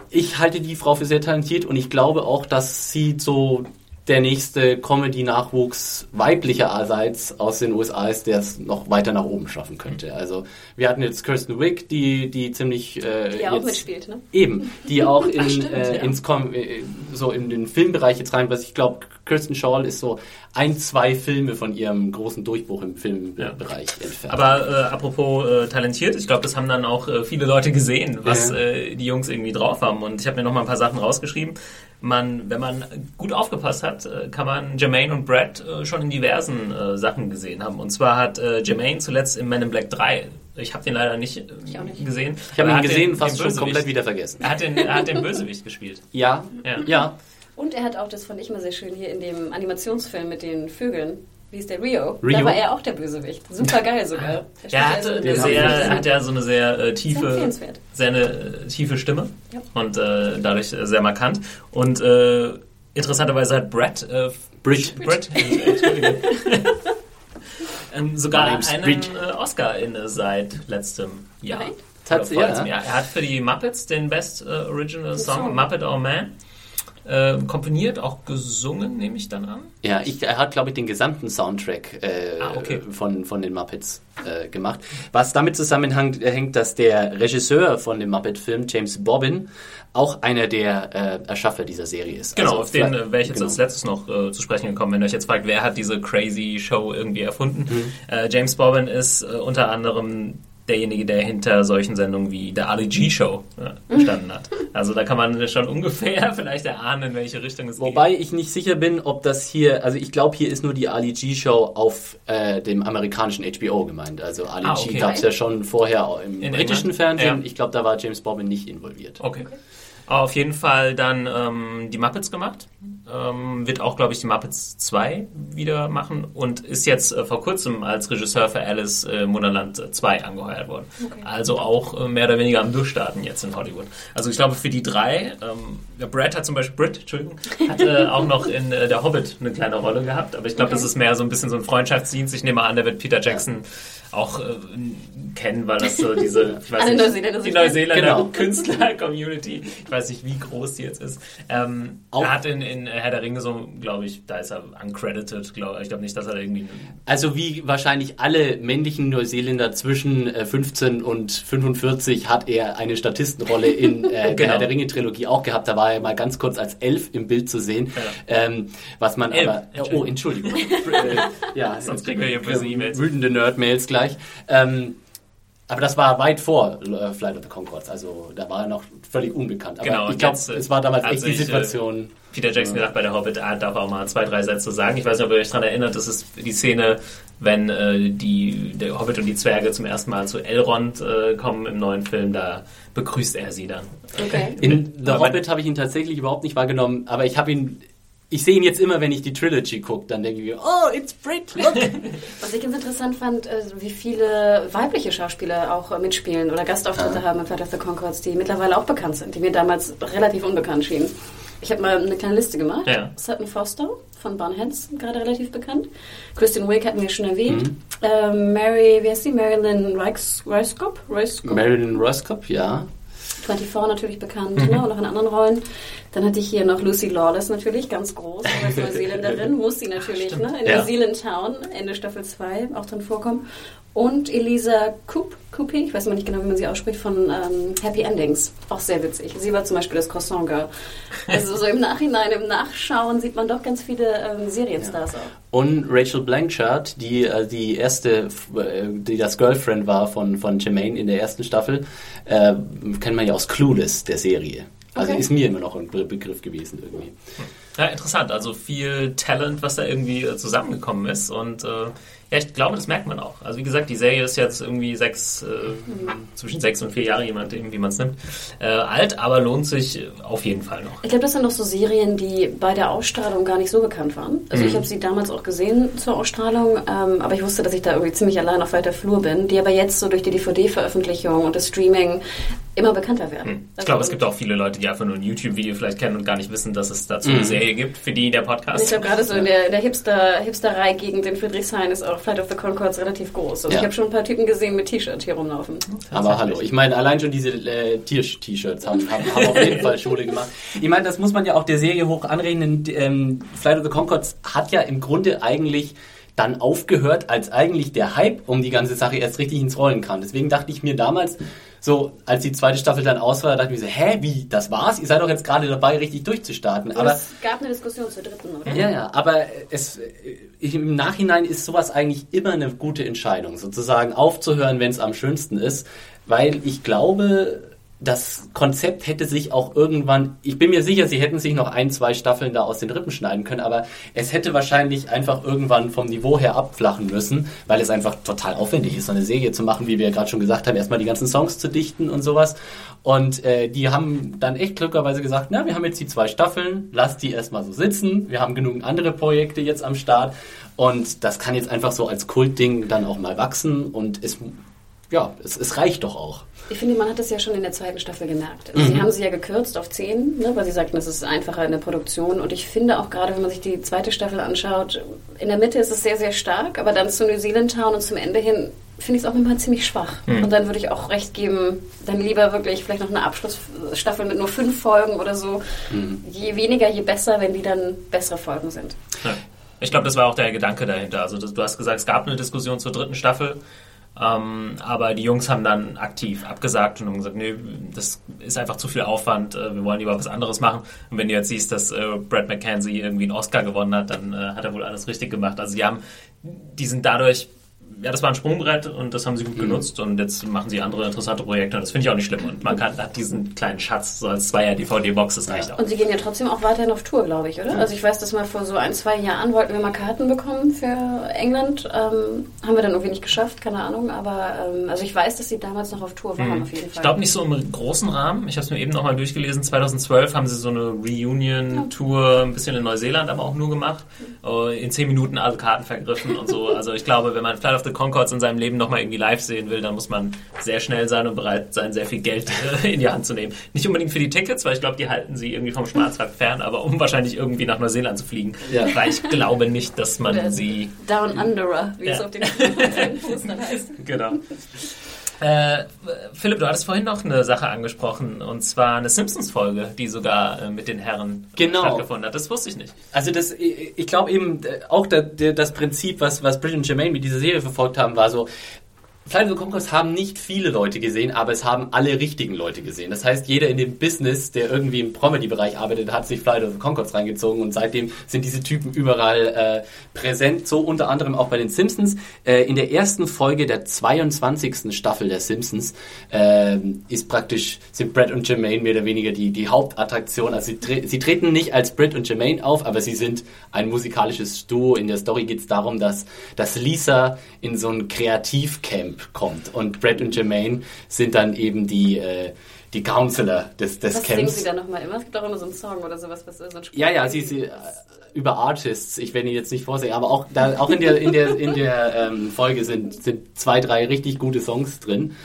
S4: Ich halte die Frau für sehr talentiert und ich glaube auch, dass sie so der nächste Comedy-Nachwuchs weiblicherseits aus den USA ist, der es noch weiter nach oben schaffen könnte. Also wir hatten jetzt Kirsten Wick, die, die ziemlich äh,
S3: Die auch
S4: jetzt
S3: mitspielt, ne?
S4: Eben, die auch [LAUGHS] in,
S3: Ach, stimmt,
S4: äh,
S3: ja.
S4: ins Com äh, so in den Filmbereich jetzt rein, was ich glaube, Kirsten Shaw ist so ein, zwei Filme von ihrem großen Durchbruch im Filmbereich entfernt.
S2: Aber äh, apropos äh, talentiert, ich glaube, das haben dann auch äh, viele Leute gesehen, was
S4: Ja.
S2: äh, die Jungs irgendwie drauf haben. Und ich habe mir noch mal ein paar Sachen rausgeschrieben. Man, wenn man gut aufgepasst hat, äh, kann man Jermaine und Brad äh, schon in diversen äh, Sachen gesehen haben. Und zwar hat äh, Jermaine zuletzt in Men in Black 3, ich habe den leider nicht, äh,
S3: Ich auch nicht.
S2: gesehen.
S4: ich habe ihn gesehen,
S2: den,
S4: fast
S2: den
S4: schon komplett wieder vergessen.
S2: Er hat den, er hat den Bösewicht gespielt.
S4: Ja,
S2: Ja.
S4: ja.
S3: Und er hat auch, das fand ich mal sehr schön, hier in dem Animationsfilm mit den Vögeln. Wie ist der Rio?
S4: Rio?
S3: Da war er auch der Bösewicht. Super geil sogar. Da
S2: Er hatte eine sehr, hat ja so eine sehr äh,
S3: Sehr
S2: tiefe,
S3: empfehlenswert.
S2: sehr eine äh, tiefe Stimme
S3: Ja.
S2: und äh, dadurch äh, sehr markant. Und äh, interessanterweise hat Brad, äh, äh, [LAUGHS] Entschuldigung, [LAUGHS] ähm, sogar einen
S4: Brit.
S2: äh, Oscar inne seit letztem Jahr.
S4: Tats-
S2: vorletztem
S4: ja.
S2: Jahr. Er hat für die Muppets den Best äh, Original Song,
S3: Song.
S2: Muppet or Man, äh, komponiert, auch gesungen, nehme ich dann an.
S4: Ja, ich, er hat, glaube ich, den gesamten Soundtrack äh,
S2: Ah, okay.
S4: von, von den Muppets äh, gemacht. Was damit zusammenhängt, äh, hängt, dass der Regisseur von dem Muppet-Film, James Bobbin, auch einer der äh, Erschaffer dieser Serie ist.
S2: Genau,
S4: Also
S2: auf den äh, wäre ich jetzt
S4: genau.
S2: als letztes noch zu sprechen gekommen. Wenn ihr euch jetzt fragt, wer hat diese crazy Show irgendwie erfunden?
S4: Mhm.
S2: James Bobbin ist unter anderem derjenige, der hinter solchen Sendungen wie der Ali G Show äh, gestanden hat. [LAUGHS] Also da kann man schon ungefähr [LAUGHS] vielleicht erahnen, in welche Richtung es
S4: Wobei ich nicht sicher bin, ob das hier, also ich glaube, hier ist nur die Ali G Show auf äh, dem amerikanischen HBO gemeint. Also Ali
S2: Ah,
S4: G
S2: okay.
S4: gab es ja schon vorher im
S2: In
S4: britischen
S2: England?
S4: Fernsehen.
S2: Ja.
S4: Ich glaube, da war James Bobbin nicht involviert.
S2: geht. Okay. Aber auf jeden Fall dann ähm, die Muppets gemacht. Ähm, wird auch, glaube ich, die Muppets 2 wieder machen und ist jetzt äh, vor kurzem als Regisseur für Alice äh, Wunderland 2 angeheuert worden. Also auch äh, mehr oder weniger am Durchstarten jetzt in Hollywood. Also ich glaube für die drei, ähm, Brad hat zum Beispiel, Brit, Entschuldigung, hat äh, [LAUGHS] auch noch in äh, Der Hobbit eine kleine Rolle gehabt, aber ich glaube, das ist mehr so ein bisschen so ein Freundschaftsdienst. Ich nehme an, der wird Peter Jackson auch äh, kennen, weil das so diese, [LAUGHS] ich weiß nicht,
S3: Neuseeländer
S2: die Neuseeländer
S4: Genau. [LAUGHS]
S2: Künstler-Community, ich weiß nicht, wie groß die jetzt ist. Ähm,
S4: Auch-
S2: er hat in, in Herr der Ringe so, glaube ich, da ist er uncredited, glaube ich. glaube nicht, dass er irgendwie...
S4: Also wie wahrscheinlich alle männlichen Neuseeländer zwischen äh, 15 und 45 hat er eine Statistenrolle in äh, [LAUGHS] der
S2: Genau.
S4: Herr der Ringe-Trilogie auch gehabt. Da war er mal ganz kurz als Elf im Bild zu sehen. Ähm, was man
S2: Elf,
S4: aber...
S2: Entschuldigung.
S4: oh, Entschuldigung. [LAUGHS] äh, ja,
S2: Sonst kriegen wir hier böse E-Mails.
S4: Wütende Nerd-Mails gleich. Ähm, aber das war weit vor äh, Flight of the Concords. Also da war er noch völlig unbekannt. Aber
S2: Genau,
S4: ich glaube,
S2: äh,
S4: es war damals echt die
S2: äh,
S4: Situation...
S2: Peter Jackson gesagt, bei der Hobbit ah, darf auch mal zwei, drei Sätze sagen. Ich weiß nicht, ob ihr euch daran erinnert, das ist die Szene, wenn äh, die, der Hobbit und die Zwerge zum ersten Mal zu Elrond äh, kommen im neuen Film, da begrüßt er sie dann.
S3: Okay.
S4: In [LAUGHS] The Hobbit habe ich ihn tatsächlich überhaupt nicht wahrgenommen, aber ich habe ihn. Ich sehe ihn jetzt immer, wenn ich die Trilogy gucke, dann denke ich mir, oh, it's Brit, look. [LAUGHS]
S3: Was ich ganz interessant fand, äh, wie viele weibliche Schauspieler auch mitspielen oder Gastauftritte haben in Fight of the Concords, die mittlerweile auch bekannt sind, die mir damals relativ unbekannt schienen. Ich habe mal eine kleine Liste gemacht.
S2: Ja.
S3: Sutton Foster von Barnheads, gerade relativ bekannt. Kristen Wiig hatten wir schon erwähnt. Mhm. Ähm, Mary, wie heißt sie? Marilyn Reiskop?
S4: Marilyn Reiskop, ja.
S3: 24 natürlich bekannt, mhm. ne? und auch in anderen Rollen. Dann hatte ich hier noch Lucy Lawless natürlich, ganz groß, als Neuseeländerin, [LAUGHS] muss sie natürlich, ne? in ja. New Zealand Town, Ende Staffel 2, auch drin vorkommen. Und Elisa Coop, Coopy, ich weiß mal nicht genau, wie man sie ausspricht, von ähm, Happy Endings. Auch sehr witzig. Sie war zum Beispiel das Croissant Girl. Also so im Nachhinein, im Nachschauen sieht man doch ganz viele ähm, Serienstars ja. auch.
S4: Und Rachel Blanchard, die äh, die erste, äh, die das Girlfriend war von, von Jermaine in der ersten Staffel, äh, kennt man ja aus Clueless, der Serie. Also okay. ist mir immer noch ein Begriff gewesen irgendwie.
S2: Ja, interessant. Also viel Talent, was da irgendwie äh, zusammengekommen ist. Und äh, ja, ich glaube, das merkt man auch. Also wie gesagt, die Serie ist jetzt irgendwie sechs, äh, zwischen sechs und vier Jahre, jemand, wie man es nimmt, äh, alt, aber lohnt sich auf jeden Fall noch.
S3: Ich glaube, das sind noch so Serien, die bei der Ausstrahlung gar nicht so bekannt waren. Also mhm. ich habe sie damals auch gesehen zur Ausstrahlung, ähm, aber ich wusste, dass ich da irgendwie ziemlich allein auf weiter Flur bin, die aber jetzt so durch die DVD-Veröffentlichung und das Streaming immer bekannter werden. Hm.
S2: Ich glaube, es gibt auch viele Leute, die einfach nur ein YouTube-Video vielleicht kennen und gar nicht wissen, dass es dazu mhm. eine Serie gibt, für die der Podcast.
S3: ich glaube, gerade so in der, der Hipster, Hipsterei-Gegend in Friedrichshain ist auch Flight of the Concords relativ groß. Und ja. ich habe schon ein paar Typen gesehen mit T-Shirt hier rumlaufen.
S4: Aber hallo, ich meine, allein schon diese äh, Tiersch-T-Shirts haben, haben, haben auf jeden Fall Schule gemacht. Ich meine, das muss man ja auch der Serie hoch anrechnen. Ähm, Flight of the Concords hat ja im Grunde eigentlich dann aufgehört, als eigentlich der Hype um die ganze Sache erst richtig ins Rollen kam. Deswegen dachte ich mir damals, so, als die zweite Staffel dann aus war, dachte ich mir so, hä, wie, das war's? Ihr seid doch jetzt gerade dabei, richtig durchzustarten.
S3: Aber es gab eine Diskussion zur dritten, oder?
S4: Ja, ja, aber es, im Nachhinein ist sowas eigentlich immer eine gute Entscheidung, sozusagen aufzuhören, wenn es am schönsten ist, weil ich glaube, das Konzept hätte sich auch irgendwann, ich bin mir sicher, sie hätten sich noch ein, zwei Staffeln da aus den Rippen schneiden können, aber es hätte wahrscheinlich einfach irgendwann vom Niveau her abflachen müssen, weil es einfach total aufwendig ist, so eine Serie zu machen, wie wir gerade schon gesagt haben, erstmal die ganzen Songs zu dichten und sowas. Und äh, die haben dann echt glücklicherweise gesagt, na, wir haben jetzt die zwei Staffeln, lasst die erstmal so sitzen, wir haben genug andere Projekte jetzt am Start und das kann jetzt einfach so als Kultding dann auch mal wachsen und es, ja, es, es reicht doch auch.
S3: Ich finde, man hat das ja schon in der zweiten Staffel gemerkt. Also mhm. Sie haben sie ja gekürzt auf zehn, ne, weil sie sagten, das ist einfacher in der Produktion. Und ich finde auch gerade, wenn man sich die zweite Staffel anschaut, in der Mitte ist es sehr, sehr stark, aber dann zu New Zealand Town und zum Ende hin finde ich es auch immer ziemlich schwach. Mhm. Und dann würde ich auch recht geben, dann lieber wirklich vielleicht noch eine Abschlussstaffel mit nur fünf Folgen oder so. Mhm. Je weniger, je besser, wenn die dann bessere Folgen sind.
S2: Ja. Ich glaube, das war auch der Gedanke dahinter. Also du hast gesagt, es gab eine Diskussion zur dritten Staffel. Ähm, aber die Jungs haben dann aktiv abgesagt und haben gesagt, nee, das ist einfach zu viel Aufwand, äh, wir wollen lieber was anderes machen. Und wenn du jetzt siehst, dass äh, Brad McKenzie irgendwie einen Oscar gewonnen hat, dann äh, hat er wohl alles richtig gemacht. Also die haben, die sind dadurch ja, das war ein Sprungbrett und das haben sie gut mhm. genutzt und jetzt machen sie andere interessante Projekte und das finde ich auch nicht schlimm. Und man kann, hat diesen kleinen Schatz so als Zweier-DVD-Box, das reicht auch.
S3: Und sie gehen ja trotzdem auch weiterhin auf Tour, glaube ich, oder? Mhm. Also ich weiß, dass mal vor so ein, zwei Jahren wollten wir mal Karten bekommen für England. Ähm, haben wir dann irgendwie nicht geschafft, keine Ahnung, aber ähm, also ich weiß, dass sie damals noch auf Tour waren, mhm. auf jeden Fall.
S2: Ich glaube nicht so im großen Rahmen. Ich habe es mir eben nochmal durchgelesen. 2012 haben sie so eine Reunion-Tour, ein bisschen in Neuseeland aber auch nur gemacht. Mhm. In zehn Minuten alle Karten vergriffen und so. Also ich glaube, wenn man Flight of the Concords in seinem Leben nochmal irgendwie live sehen will, dann muss man sehr schnell sein und bereit sein, sehr viel Geld äh, in die Hand zu nehmen. Nicht unbedingt für die Tickets, weil ich glaube, die halten sie irgendwie vom Schwarzwald fern, aber um wahrscheinlich irgendwie nach Neuseeland zu fliegen. Ja. Weil ich glaube nicht, dass man Oder sie...
S3: Down Underer, wie ja. es auf den Postern [LAUGHS] heißt.
S2: Genau. Äh, Philipp, du hattest vorhin noch eine Sache angesprochen, und zwar eine Simpsons-Folge, die sogar äh, mit den Herren genau. stattgefunden hat. Das wusste ich nicht.
S4: Also das, ich glaube eben, äh, auch das Prinzip, was, was Bridget und Jermaine mit dieser Serie verfolgt haben, war so, Flight of the Conchords haben nicht viele Leute gesehen, aber es haben alle richtigen Leute gesehen. Das heißt, jeder in dem Business, der irgendwie im Comedy-Bereich arbeitet, hat sich Flight of the Conchords reingezogen und seitdem sind diese Typen überall äh, präsent. So unter anderem auch bei den Simpsons. Äh, in der ersten Folge der 22. Staffel der Simpsons äh, ist praktisch sind Brett und Jermaine mehr oder weniger die die Hauptattraktion. Also sie, tre sie treten nicht als Brett und Jermaine auf, aber sie sind ein musikalisches Duo. In der Story geht es darum, dass dass Lisa in so ein Kreativcamp Camp kommt. Und Brett und Jermaine sind dann eben die, äh, die Counselor des, des
S3: was
S4: Camps.
S3: singen sie dann nochmal immer? Es gibt auch immer so einen Song oder sowas, was so ein
S4: Ja, ja, sie, sie äh, über Artists. Ich werde ihn jetzt nicht vorsehen, aber auch, da, auch in der, in der, in der ähm, Folge sind, sind zwei, drei richtig gute Songs drin.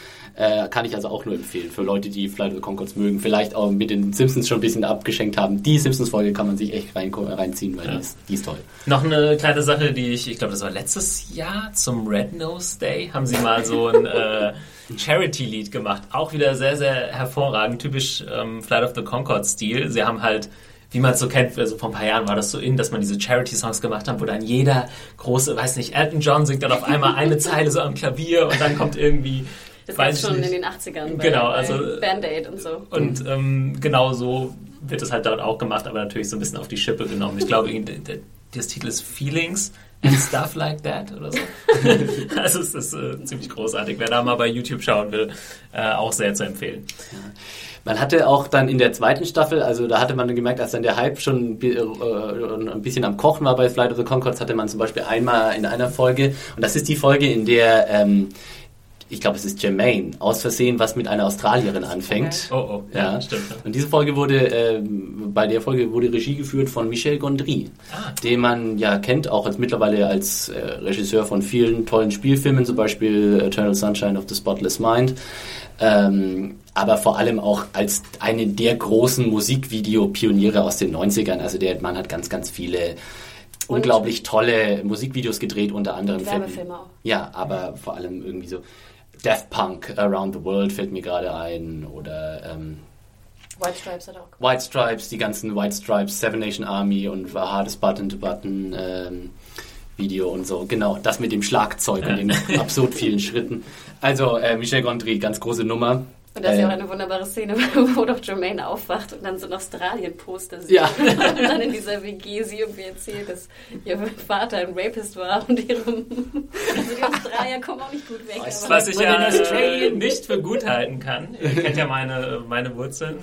S4: Äh, kann ich also auch nur empfehlen für Leute, die Flight of the Concords mögen. Vielleicht auch mit den Simpsons schon ein bisschen abgeschenkt haben. Die Simpsons-Folge kann man sich echt rein, reinziehen, weil
S2: Ja.
S4: die, ist, die ist toll.
S2: Noch eine kleine Sache, die ich, ich glaube, das war letztes Jahr zum Red Nose Day, haben sie mal so ein äh, Charity-Lied gemacht. Auch wieder sehr, sehr hervorragend, typisch ähm, Flight of the Concord-Stil. Sie haben halt, wie man es so kennt, also vor ein paar Jahren war das so in, dass man diese Charity-Songs gemacht hat, wo dann jeder große, weiß nicht, Elton John singt dann auf einmal eine Zeile so am Klavier und dann kommt irgendwie,
S3: Das
S2: ich
S3: schon
S2: nicht.
S3: in den 80ern bei,
S2: Genau, also-
S3: Band-Aid und so.
S2: Und ähm, genau so wird es halt dort auch gemacht, aber natürlich so ein bisschen auf die Schippe genommen. Ich glaube, der, der, das Titel ist Feelings and Stuff Like That oder so. [LAUGHS] also es ist äh, ziemlich großartig. Wer da mal bei YouTube schauen will, äh, auch sehr zu empfehlen.
S4: Man hatte auch dann in der zweiten Staffel, also da hatte man gemerkt, als dann der Hype schon ein bi- äh, ein bisschen am Kochen war bei Flight of the Concords, hatte man zum Beispiel einmal in einer Folge, und das ist die Folge, in der, ähm, ich glaube, es ist Jermaine, aus Versehen was mit einer Australierin anfängt.
S2: Oh, oh, ja,
S4: Ja.
S2: stimmt.
S4: Und diese Folge wurde, ähm, bei der Folge wurde Regie geführt von Michel Gondry,
S2: Ah.
S4: den man ja kennt, auch als mittlerweile als äh, Regisseur von vielen tollen Spielfilmen, zum Beispiel Eternal Sunshine of the Spotless Mind. Ähm, aber vor allem auch als eine der großen Musikvideo-Pioniere aus den 90ern. Also der Mann hat ganz, ganz viele
S3: Und-
S4: unglaublich tolle Musikvideos gedreht, unter anderem.
S3: Werbefilme auch.
S4: Ja, aber vor allem irgendwie so Daft Punk Around the World fällt mir gerade ein oder ähm,
S3: White Stripes hat auch gemacht.
S4: White Stripes, die ganzen White Stripes, Seven Nation Army und war Hardest Button to Button ähm, Video und so. Genau, das mit dem Schlagzeug und den [LAUGHS] absurd vielen Schritten. Also äh, Michel Gondry, ganz große Nummer.
S3: Und da ist ja auch
S4: Äh,
S3: eine wunderbare Szene, [LAUGHS] wo doch Jermaine aufwacht und dann so ein Australien-Poster sieht.
S4: Ja. [LAUGHS]
S3: Und dann in dieser WG sie irgendwie erzählt, dass ihr Vater ein Rapist war und ihre... Also die Australier kommen auch nicht gut weg.
S4: Weißt
S3: aber-
S2: Was ich ja äh,
S4: Australia.
S2: nicht für gut halten kann. Ihr kennt ja meine, meine Wurzeln.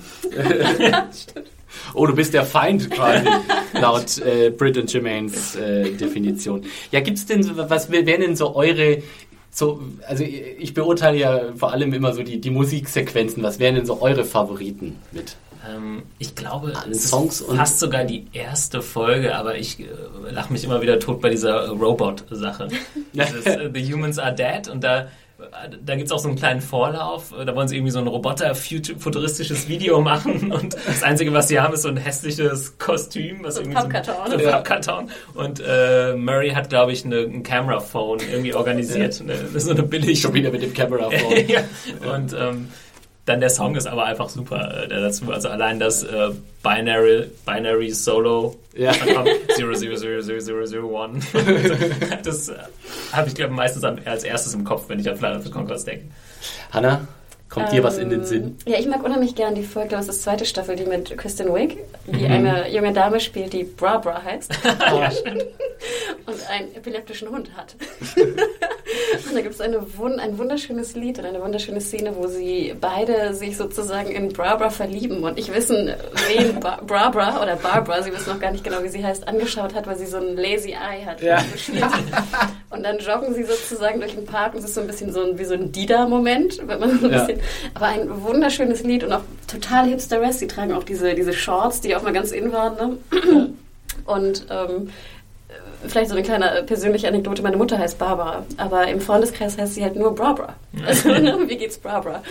S4: Oh, du bist der Feind quasi, laut äh, Brit und Jermaines äh, Definition. Ja, gibt's denn, so- was wären denn so eure, so, also ich beurteile ja vor allem immer so die, die Musiksequenzen, was wären denn so eure Favoriten mit?
S2: Ähm, ich glaube,
S4: An
S2: es
S4: Songs
S2: ist fast sogar die erste Folge, aber ich äh, lache mich immer wieder tot bei dieser äh, Robot-Sache. [LAUGHS] Äh, The Humans Are Dead und da, da gibt es auch so einen kleinen Vorlauf. Da wollen sie irgendwie so ein Roboter-futuristisches Video machen [LAUGHS] und das Einzige, was sie haben, ist so ein hässliches Kostüm. Was
S3: So ein
S2: irgendwie
S3: Pappkarton.
S2: So ein
S4: Ja.
S2: Pappkarton. Und äh, Murray hat, glaube ich, eine, ein Camera-Phone irgendwie organisiert. Eine, so eine billig
S4: Schon wieder mit dem Camera Phone. [LAUGHS]
S2: ja. Und ähm, dann der Song ist aber einfach super äh, der dazu. Also allein das äh, Binary, Binary Solo
S4: Ja.
S2: 000001. [LAUGHS] das äh, habe ich, glaube meistens am, als erstes im Kopf, wenn ich an Flight of the Conchords denke.
S4: Hanna, kommt dir was in den
S3: Ähm,
S4: Sinn?
S3: Ja, ich mag unheimlich gern die Folge, das ist die zweite Staffel, die mit Kristen Wiig, die
S4: Mhm.
S3: eine junge Dame spielt, die Bra Bra heißt [LAUGHS]
S2: ja, stimmt.
S3: und einen epileptischen Hund hat. [LAUGHS] und da gibt es eine, wun ein wunderschönes Lied und eine wunderschöne Szene, wo sie beide sich sozusagen in Bra verlieben und ich wissen, wen ba Bra oder Barbara, sie wissen noch gar nicht genau, wie sie heißt, angeschaut hat, weil sie so ein lazy eye hat.
S4: Ja.
S3: Und dann joggen sie sozusagen durch den Park und es ist so ein bisschen so ein, wie so ein Dida-Moment, wenn man so ein
S4: Ja.
S3: bisschen, aber ein wunderschönes Lied und auch total hipster Sie tragen auch diese, diese Shorts, die auch mal ganz in waren. Ne? Und ähm, vielleicht so eine kleine persönliche Anekdote. Meine Mutter heißt Barbara, aber im Freundeskreis heißt sie halt nur Barbara. Also, ne? wie geht's Barbara?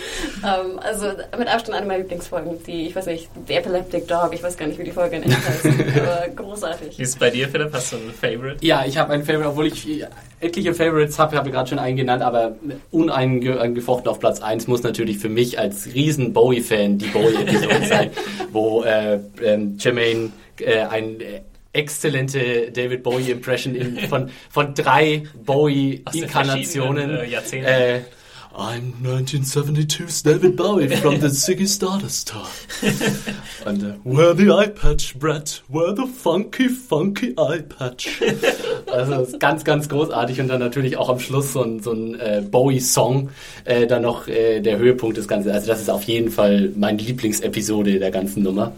S3: Ähm, also mit Abstand eine meiner Lieblingsfolgen. Die, ich weiß nicht, The Epileptic Dog, ich weiß gar nicht, wie die Folge in echt heißt. [LAUGHS] aber großartig.
S2: Wie ist es bei dir, Philipp? Hast du ein Favorite?
S4: Ja, ich habe ein Favorite, obwohl ich etliche Favorites habe, habe ich gerade schon einen genannt, aber uneingefochten auf Platz 1 muss natürlich für mich als riesen Bowie-Fan die Bowie-Episode [LAUGHS] sein, wo äh, ähm, Jermaine äh, ein äh, exzellente David Bowie-Impression in- von, von drei Bowie-Inkarnationen.
S2: verschiedenen, äh, Jahrzehnten.
S4: Äh, I'm 1972's David Bowie from the Ziggy Stardust Tour. [LAUGHS] Und äh, Where the eye patch, Brett? Where the funky, funky eye patch? Also ist ganz, ganz großartig und dann natürlich auch am Schluss so ein, so ein äh, Bowie-Song, äh, dann noch äh, der Höhepunkt des Ganzen. Also das ist auf jeden Fall meine Lieblingsepisode der ganzen Nummer.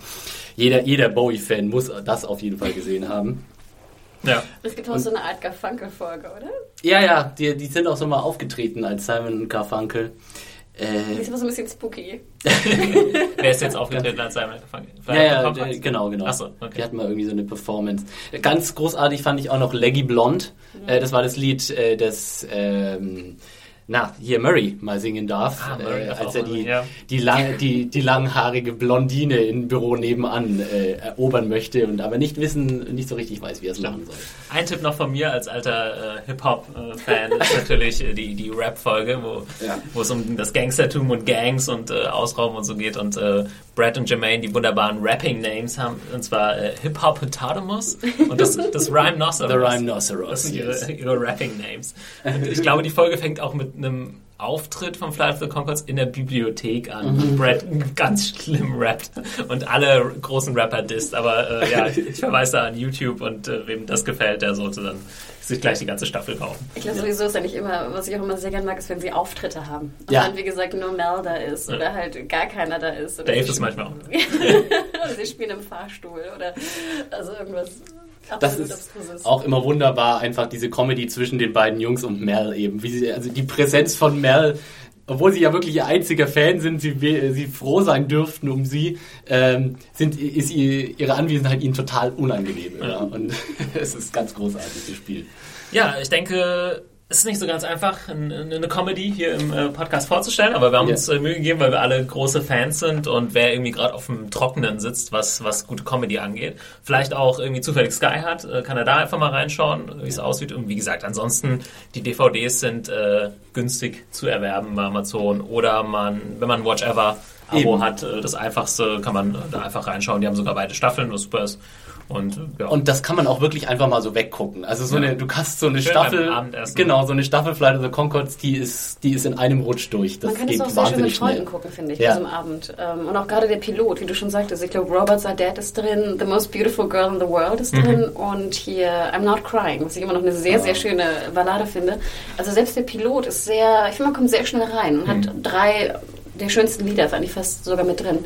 S4: Jeder, jeder Bowie-Fan muss das auf jeden Fall gesehen haben.
S2: Ja.
S3: Es gibt auch so eine Art Garfunkel-Folge, oder?
S4: Ja, ja, die, die sind auch so mal aufgetreten als Simon und Garfunkel.
S3: Die
S4: Äh,
S3: ist aber so ein bisschen spooky. [LAUGHS]
S2: Wer ist jetzt aufgetreten als Simon gefangen?
S4: ja, ja, der, genau, genau.
S2: Achso,
S4: Die
S2: okay.
S4: hatten mal irgendwie so eine Performance. Ganz großartig fand ich auch noch Leggy Blonde. Äh, das war das Lied, äh, das ähm, na, hier Murray mal singen darf,
S2: Ah,
S4: äh, als er die,
S2: ja.
S4: die, lang, die, die langhaarige Blondine im Büro nebenan äh, erobern möchte und aber nicht wissen, nicht so richtig weiß, wie er es machen soll.
S2: Ein Tipp noch von mir als alter äh, Hip-Hop-Fan ist natürlich die, die Rap-Folge, wo,
S4: Ja.
S2: wo es um das Gangstertum und Gangs und äh, Ausrauben und so geht und äh, Brad und Jermaine die wunderbaren Rapping-Names haben, und zwar äh, Hip-Hop-Hippopotamus und das, das [LAUGHS] Rhyme-Noceros.
S4: The Rhinoceros,
S2: Das sind
S4: yes.
S2: ihre, ihre Rapping-Names. Und Ich glaube, die Folge fängt auch mit einem Auftritt von Flight of the Conchords in der Bibliothek an.
S4: Mhm.
S2: Brad ganz schlimm rappt und alle großen Rapper disst. Aber äh, ja, ich [LAUGHS] verweise da an YouTube und äh, wem das gefällt, der sollte dann sich gleich die ganze Staffel kaufen.
S3: Ich glaube sowieso ist eigentlich immer, was ich auch immer sehr gerne mag, ist, wenn sie Auftritte haben. Und
S4: Ja.
S3: dann, wie gesagt, nur Mel da ist oder halt gar keiner da ist. Oder
S2: Dave ist manchmal auch. [LAUGHS]
S3: oder sie spielen im Fahrstuhl oder also irgendwas
S4: Das ist
S3: Abstruses.
S4: auch immer wunderbar, einfach diese Comedy zwischen den beiden Jungs und Mel eben. Wie sie, also die Präsenz von Mel, obwohl sie ja wirklich ihr einziger Fan sind, sie, we- sie froh sein dürften um sie, ähm, sind, ist ihr, ihre Anwesenheit ihnen total unangenehm. Ja. Und [LAUGHS] es ist ganz großartig gespielt.
S2: Ja, ich denke, es ist nicht so ganz einfach, ein- eine Comedy hier im äh, Podcast vorzustellen, aber wir haben
S4: Ja.
S2: uns äh, Mühe gegeben, weil wir alle große Fans sind und wer irgendwie gerade auf dem Trockenen sitzt, was, was gute Comedy angeht, vielleicht auch irgendwie zufällig Sky hat, äh, kann er da einfach mal reinschauen, wie es aussieht. Und wie gesagt, ansonsten, die DVDs sind äh, günstig zu erwerben bei Amazon oder man, wenn man Watch Ever Abo
S4: Eben.
S2: hat, das einfachste, kann man da einfach reinschauen. Die haben sogar beide Staffeln, was super ist. Und, ja.
S4: Und das kann man auch wirklich einfach mal so weggucken. Also so eine, du hast so eine
S2: Schön
S4: Staffel, genau, so eine Staffel Flight of the Concords, die ist, die ist in einem Rutsch durch. Das
S3: Man kann es
S4: geht
S3: auch sehr schön mit Freunden
S4: schnell.
S3: gucken, finde ich,
S4: Ja.
S3: ja. diesem Abend. Ähm, und auch gerade der Pilot, wie du schon sagtest. Ich glaube, Robert Sadet ist drin, The Most Beautiful Girl in the World ist drin und hier I'm Not Crying, was ich immer noch eine sehr, sehr schöne Ballade finde. Also selbst der Pilot ist sehr, ich finde, man kommt sehr schnell rein und hat drei der schönsten Lieder, ist eigentlich fast sogar mit drin.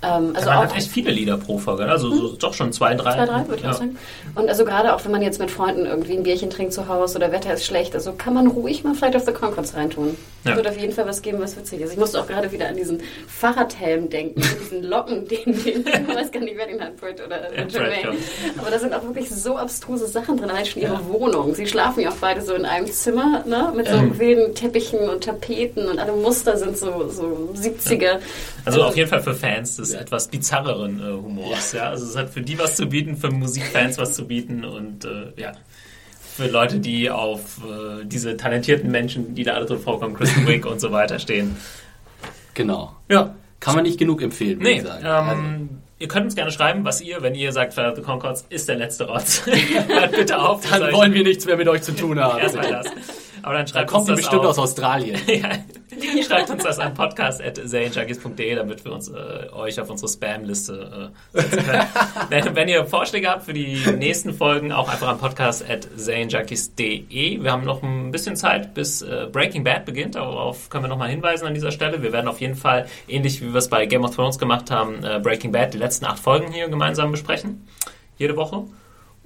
S3: Ähm, also
S2: man
S3: auch
S2: hat echt viele Lieder pro Folge, ne? also so, doch schon zwei, drei.
S3: Zwei, drei, würde ich
S2: Ja.
S3: auch sagen. Und also gerade auch, wenn man jetzt mit Freunden irgendwie ein Bierchen trinkt zu Hause oder Wetter ist schlecht, also kann man ruhig mal Flight of the Concords reintun.
S2: Ja.
S3: Ja. Wird auf jeden Fall was geben, was witzig ist. Ich musste auch gerade wieder an diesen Fahrradhelm denken, diesen Locken, [LAUGHS] den, den, ich weiß gar nicht, wer den hat, Britt oder
S2: Ja,
S3: Jermaine.
S2: Brad,
S3: Aber da sind auch wirklich so abstruse Sachen drin, allein schon ihre Wohnung. Sie schlafen ja auch beide so in einem Zimmer, ne, mit so
S2: Ähm.
S3: wilden Teppichen und Tapeten und alle Muster sind so, so 70er.
S2: Also auf jeden Fall für Fans des etwas bizarreren äh, Humors. Ja. Also es hat für die was zu bieten, für Musikfans was zu bieten und äh, ja. Für Leute, die auf äh, diese talentierten Menschen, die da alle drin vorkommen, Kristen Wiig und so weiter stehen.
S4: Genau.
S2: Ja.
S4: Kann man nicht genug empfehlen, würde
S2: Nee,
S4: ich sagen.
S2: ähm, ihr könnt uns gerne schreiben, was ihr, wenn ihr sagt, Flight of the Concords ist der letzte Rotz. [LAUGHS] Hört bitte auf.
S4: also, dann wollen wir nichts mehr mit euch zu tun haben.
S2: erstmal das. Aber dann
S4: Da
S2: schreibt
S4: kommt
S2: uns
S4: ihr
S2: das
S4: bestimmt
S2: auf.
S4: aus Australien. [LAUGHS]
S2: ja, schreibt uns das an podcast.serienjunkies.de, damit wir uns äh, euch auf unsere Spam-Liste äh, setzen können. [LAUGHS] wenn, wenn ihr Vorschläge habt für die nächsten Folgen, auch einfach an podcast.serienjunkies.de. Wir haben noch ein bisschen Zeit, bis äh, Breaking Bad beginnt. Darauf können wir nochmal hinweisen an dieser Stelle. Wir werden auf jeden Fall, ähnlich wie wir es bei Game of Thrones gemacht haben, äh, Breaking Bad, die letzten acht Folgen hier gemeinsam besprechen. Jede Woche.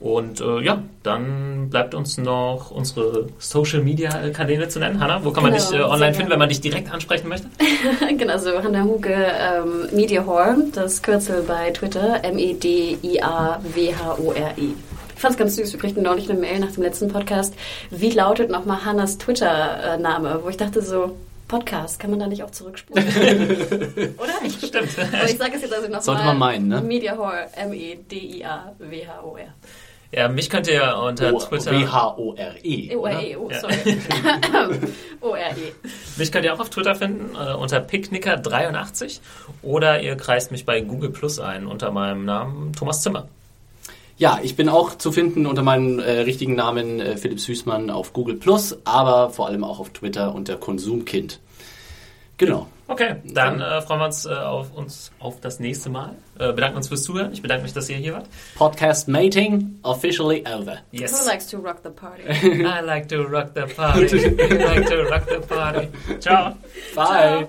S2: Und äh, ja, dann bleibt uns noch unsere Social Media Kanäle zu nennen. Hanna, wo kann man
S3: Genau,
S2: dich äh, online finden, wenn man dich direkt ansprechen möchte? [LAUGHS]
S3: genau, so Hannah Huge ähm, Media Whore, das Kürzel bei Twitter, M-E-D-I-A-W-H-O-R-E. Ich fand's ganz süß, wir kriegten neulich eine Mail nach dem letzten Podcast. Wie lautet nochmal Hannas Twitter-Name? Wo ich dachte so, Podcast, kann man da nicht auch zurückspulen? [LAUGHS] Oder? Ich,
S2: Stimmt.
S3: aber ich sage es jetzt also nochmal.
S4: Sollte man meinen, ne?
S3: Media Whore, M-E-D-I-A-W-H-O-R.
S2: Ja, mich könnt ihr unter
S4: O-
S2: Twitter.
S4: W-H-O-R-E.
S3: O-R-E, oh,
S2: Ja. [LAUGHS]
S3: sorry. O-R-E.
S2: Mich könnt ihr auch auf Twitter finden äh, unter Picknicker83 oder ihr kreist mich bei Google Plus ein unter meinem Namen Thomas Zimmer.
S4: Ja, ich bin auch zu finden unter meinem äh, richtigen Namen äh, Philipp Süßmann auf Google Plus, aber vor allem auch auf Twitter unter Konsumkind. Genau.
S2: Okay, dann äh, freuen wir uns, äh, auf, uns auf das nächste Mal. Äh, bedanken uns fürs Zuhören. Ich bedanke mich, dass ihr hier wart.
S4: Podcast Mating officially over.
S2: Yes.
S3: Who likes to rock the party? [LAUGHS]
S2: I like to rock the party. I like to rock the party. Ciao.
S4: Bye.